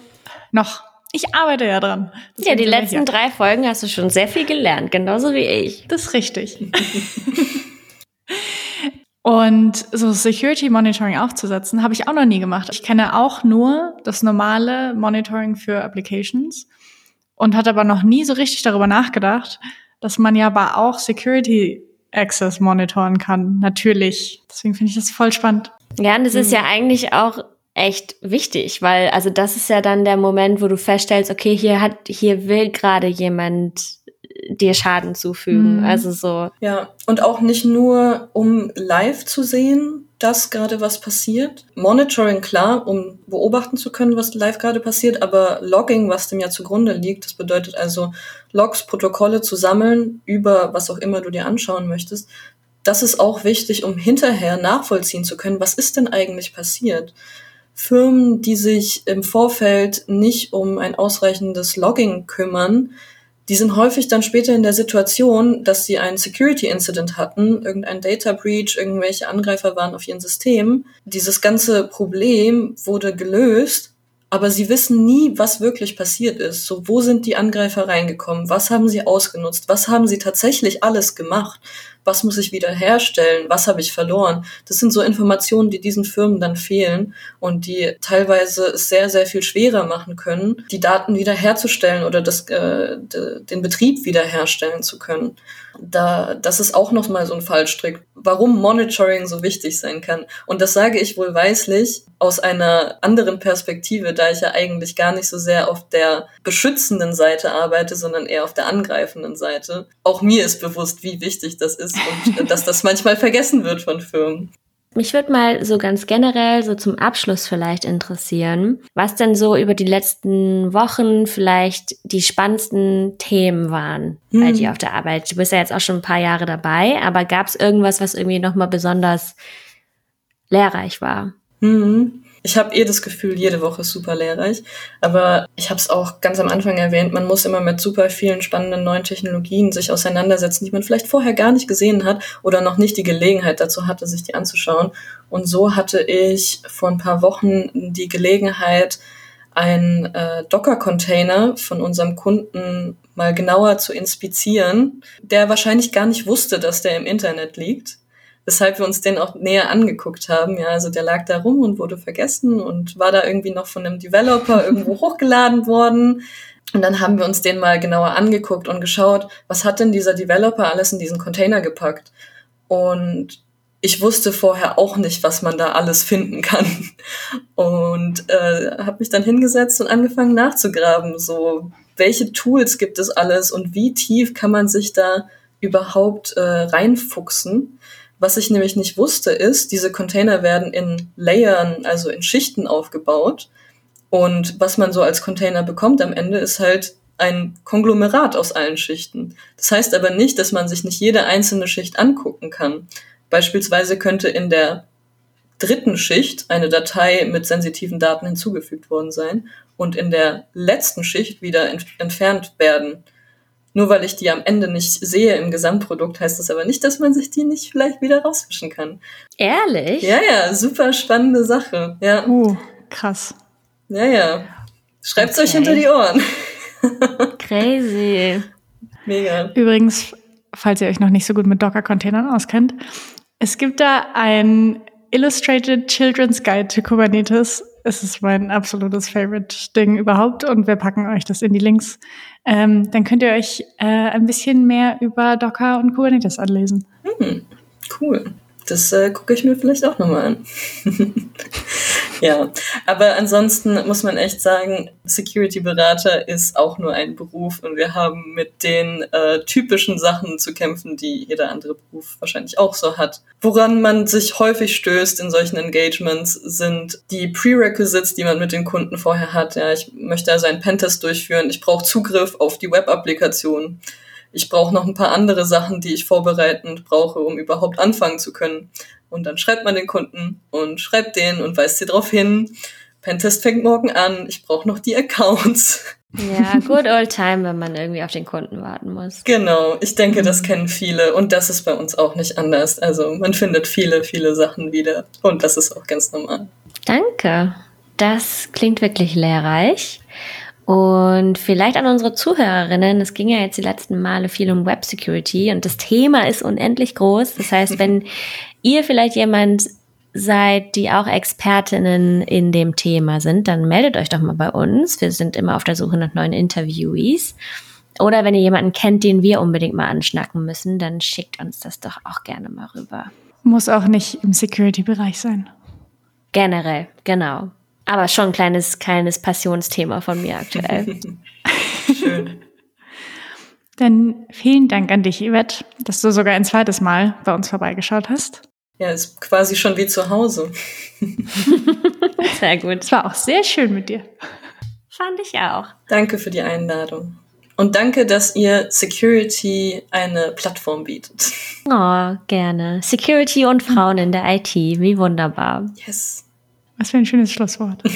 noch. Ich arbeite ja dran. ja, die letzten hier. drei Folgen hast du schon sehr viel gelernt, genauso wie ich. Das ist richtig. Und so Security Monitoring aufzusetzen, habe ich auch noch nie gemacht. Ich kenne auch nur das normale Monitoring für Applications und hatte aber noch nie so richtig darüber nachgedacht, dass man ja aber auch Security Access monitoren kann. Natürlich. Deswegen finde ich das voll spannend. Ja, und das ist ja eigentlich auch echt wichtig, weil also das ist ja dann der Moment, wo du feststellst, okay, hier hat hier will gerade jemand dir Schaden zufügen. Mhm. Also so. Ja, und auch nicht nur, um live zu sehen, dass gerade was passiert. Monitoring, klar, um beobachten zu können, was live gerade passiert, aber Logging, was dem ja zugrunde liegt, das bedeutet also Logs, Protokolle zu sammeln über was auch immer du dir anschauen möchtest. Das ist auch wichtig, um hinterher nachvollziehen zu können, was ist denn eigentlich passiert. Firmen, die sich im Vorfeld nicht um ein ausreichendes Logging kümmern, die sind häufig dann später in der Situation, dass sie einen Security Incident hatten, irgendein Data Breach, irgendwelche Angreifer waren auf ihren System. Dieses ganze Problem wurde gelöst, aber sie wissen nie, was wirklich passiert ist. So, wo sind die Angreifer reingekommen? Was haben sie ausgenutzt? Was haben sie tatsächlich alles gemacht? Was muss ich wieder herstellen, was habe ich verloren. Das sind so Informationen, die diesen Firmen dann fehlen und die teilweise es sehr, sehr viel schwerer machen können, die Daten wiederherzustellen oder das, äh, den Betrieb wiederherstellen zu können. Da, das ist auch nochmal so ein Fallstrick, warum Monitoring so wichtig sein kann. Und das sage ich wohlweislich aus einer anderen Perspektive, da ich ja eigentlich gar nicht so sehr auf der beschützenden Seite arbeite, sondern eher auf der angreifenden Seite. Auch mir ist bewusst, wie wichtig das ist und dass das manchmal vergessen wird von Firmen. Mich würde mal so ganz generell so zum Abschluss vielleicht interessieren, was denn so über die letzten Wochen vielleicht die spannendsten Themen waren hm. bei dir auf der Arbeit. Du bist ja jetzt auch schon ein paar Jahre dabei, aber gab es irgendwas, was irgendwie nochmal besonders lehrreich war? Mhm. Ich habe eh das Gefühl, jede Woche ist super lehrreich. Aber ich habe es auch ganz am Anfang erwähnt, man muss immer mit super vielen spannenden neuen Technologien sich auseinandersetzen, die man vielleicht vorher gar nicht gesehen hat oder noch nicht die Gelegenheit dazu hatte, sich die anzuschauen. Und so hatte ich vor ein paar Wochen die Gelegenheit, einen äh, Docker-Container von unserem Kunden mal genauer zu inspizieren, der wahrscheinlich gar nicht wusste, dass der im Internet liegt weshalb wir uns den auch näher angeguckt haben. Ja, also der lag da rum und wurde vergessen und war da irgendwie noch von einem Developer irgendwo hochgeladen worden. Und dann haben wir uns den mal genauer angeguckt und geschaut, was hat denn dieser Developer alles in diesen Container gepackt? Und ich wusste vorher auch nicht, was man da alles finden kann. Und äh, habe mich dann hingesetzt und angefangen nachzugraben. So, welche Tools gibt es alles und wie tief kann man sich da überhaupt äh, reinfuchsen? Was ich nämlich nicht wusste, ist, diese Container werden in Layern, also in Schichten aufgebaut. Und was man so als Container bekommt am Ende, ist halt ein Konglomerat aus allen Schichten. Das heißt aber nicht, dass man sich nicht jede einzelne Schicht angucken kann. Beispielsweise könnte in der dritten Schicht eine Datei mit sensitiven Daten hinzugefügt worden sein und in der letzten Schicht wieder ent entfernt werden. Nur weil ich die am Ende nicht sehe im Gesamtprodukt, heißt das aber nicht, dass man sich die nicht vielleicht wieder rausfischen kann. Ehrlich? Ja, ja, super spannende Sache. Ja. Uh, krass. Ja, ja. Schreibt's okay. euch hinter die Ohren. Crazy. Mega. Übrigens, falls ihr euch noch nicht so gut mit Docker-Containern auskennt, es gibt da ein Illustrated Children's Guide to Kubernetes. Es ist mein absolutes Favorite-Ding überhaupt und wir packen euch das in die Links ähm, dann könnt ihr euch äh, ein bisschen mehr über Docker und Kubernetes anlesen. Hm, cool. Das äh, gucke ich mir vielleicht auch nochmal an. ja, aber ansonsten muss man echt sagen, Security-Berater ist auch nur ein Beruf und wir haben mit den äh, typischen Sachen zu kämpfen, die jeder andere Beruf wahrscheinlich auch so hat. Woran man sich häufig stößt in solchen Engagements sind die Prerequisites, die man mit den Kunden vorher hat. Ja, ich möchte also einen Pentest durchführen, ich brauche Zugriff auf die Web-Applikation ich brauche noch ein paar andere Sachen, die ich vorbereitend brauche, um überhaupt anfangen zu können. Und dann schreibt man den Kunden und schreibt den und weist sie darauf hin. Pentest fängt morgen an, ich brauche noch die Accounts. Ja, good old time, wenn man irgendwie auf den Kunden warten muss. Genau, ich denke, das kennen viele und das ist bei uns auch nicht anders. Also man findet viele, viele Sachen wieder und das ist auch ganz normal. Danke, das klingt wirklich lehrreich. Und vielleicht an unsere Zuhörerinnen, es ging ja jetzt die letzten Male viel um Web Security und das Thema ist unendlich groß. Das heißt, wenn ihr vielleicht jemand seid, die auch Expertinnen in dem Thema sind, dann meldet euch doch mal bei uns. Wir sind immer auf der Suche nach neuen Interviewees. Oder wenn ihr jemanden kennt, den wir unbedingt mal anschnacken müssen, dann schickt uns das doch auch gerne mal rüber. Muss auch nicht im Security-Bereich sein. Generell, genau. Aber schon ein kleines, kleines Passionsthema von mir aktuell. Schön. Dann vielen Dank an dich, Yvette, dass du sogar ein zweites Mal bei uns vorbeigeschaut hast. Ja, ist quasi schon wie zu Hause. Sehr gut. Es war auch sehr schön mit dir. Fand ich auch. Danke für die Einladung. Und danke, dass ihr Security eine Plattform bietet. Oh, gerne. Security und Frauen in der IT. Wie wunderbar. Yes. Was für ein schönes Schlusswort.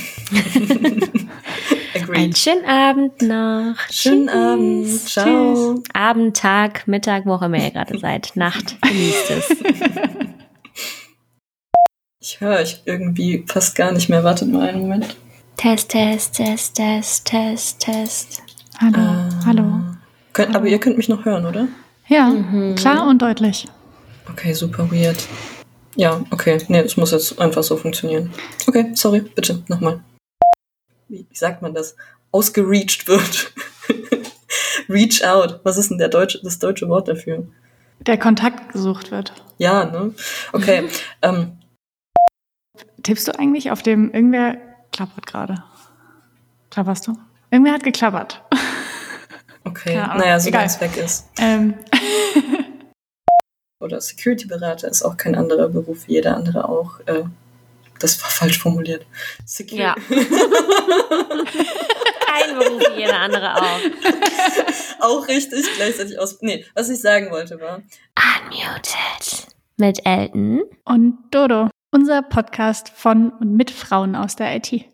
Agreed. Einen schönen Abend noch. Schönen Tschüss. Abend. Ciao. Abend, Tag, Mittag, wo auch immer ihr gerade seid. Nacht. Genießt es. Ich höre euch irgendwie fast gar nicht mehr. Wartet mal einen Moment. Test, Test, Test, Test, Test, Test. Hallo, Ah. hallo. Könnt, aber ihr könnt mich noch hören, oder? Ja, Mhm. klar und deutlich. Okay, super weird. Ja, okay. Nee, es muss jetzt einfach so funktionieren. Okay, sorry, bitte, nochmal. Wie, wie sagt man das? Ausgereached wird. Reach out. Was ist denn der deutsche, das deutsche Wort dafür? Der Kontakt gesucht wird. Ja, ne? Okay. ähm, Tippst du eigentlich auf dem, irgendwer klappert gerade. Klapperst du? Irgendwer hat geklappert. okay. Ja, naja, egal. es weg ist. Ähm, Oder Security-Berater ist auch kein anderer Beruf, wie jeder andere auch. Äh, das war falsch formuliert. Security. Ja. Kein Beruf wie jeder andere auch. auch richtig, gleichzeitig aus. Nee, was ich sagen wollte war, Unmuted. Mit Elton. und Dodo, unser Podcast von und mit Frauen aus der IT.